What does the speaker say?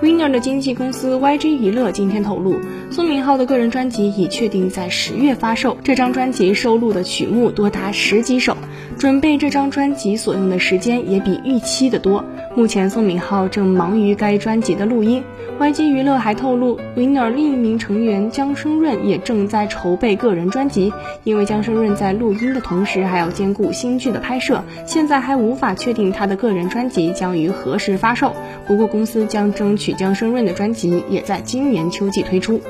Winner 的经纪公司 YG 娱乐今天透露，苏明浩的个人专辑已确定在十月发售。这张专辑收录的曲目多达十几首，准备这张专辑所用的时间也比预期的多。目前宋敏浩正忙于该专辑的录音。YG 娱乐还透露，Winner 另一名成员姜升润也正在筹备个人专辑。因为姜升润在录音的同时还要兼顾新剧的拍摄，现在还无法确定他的个人专辑将于何时发售。不过公司将争取。姜升润的专辑也在今年秋季推出。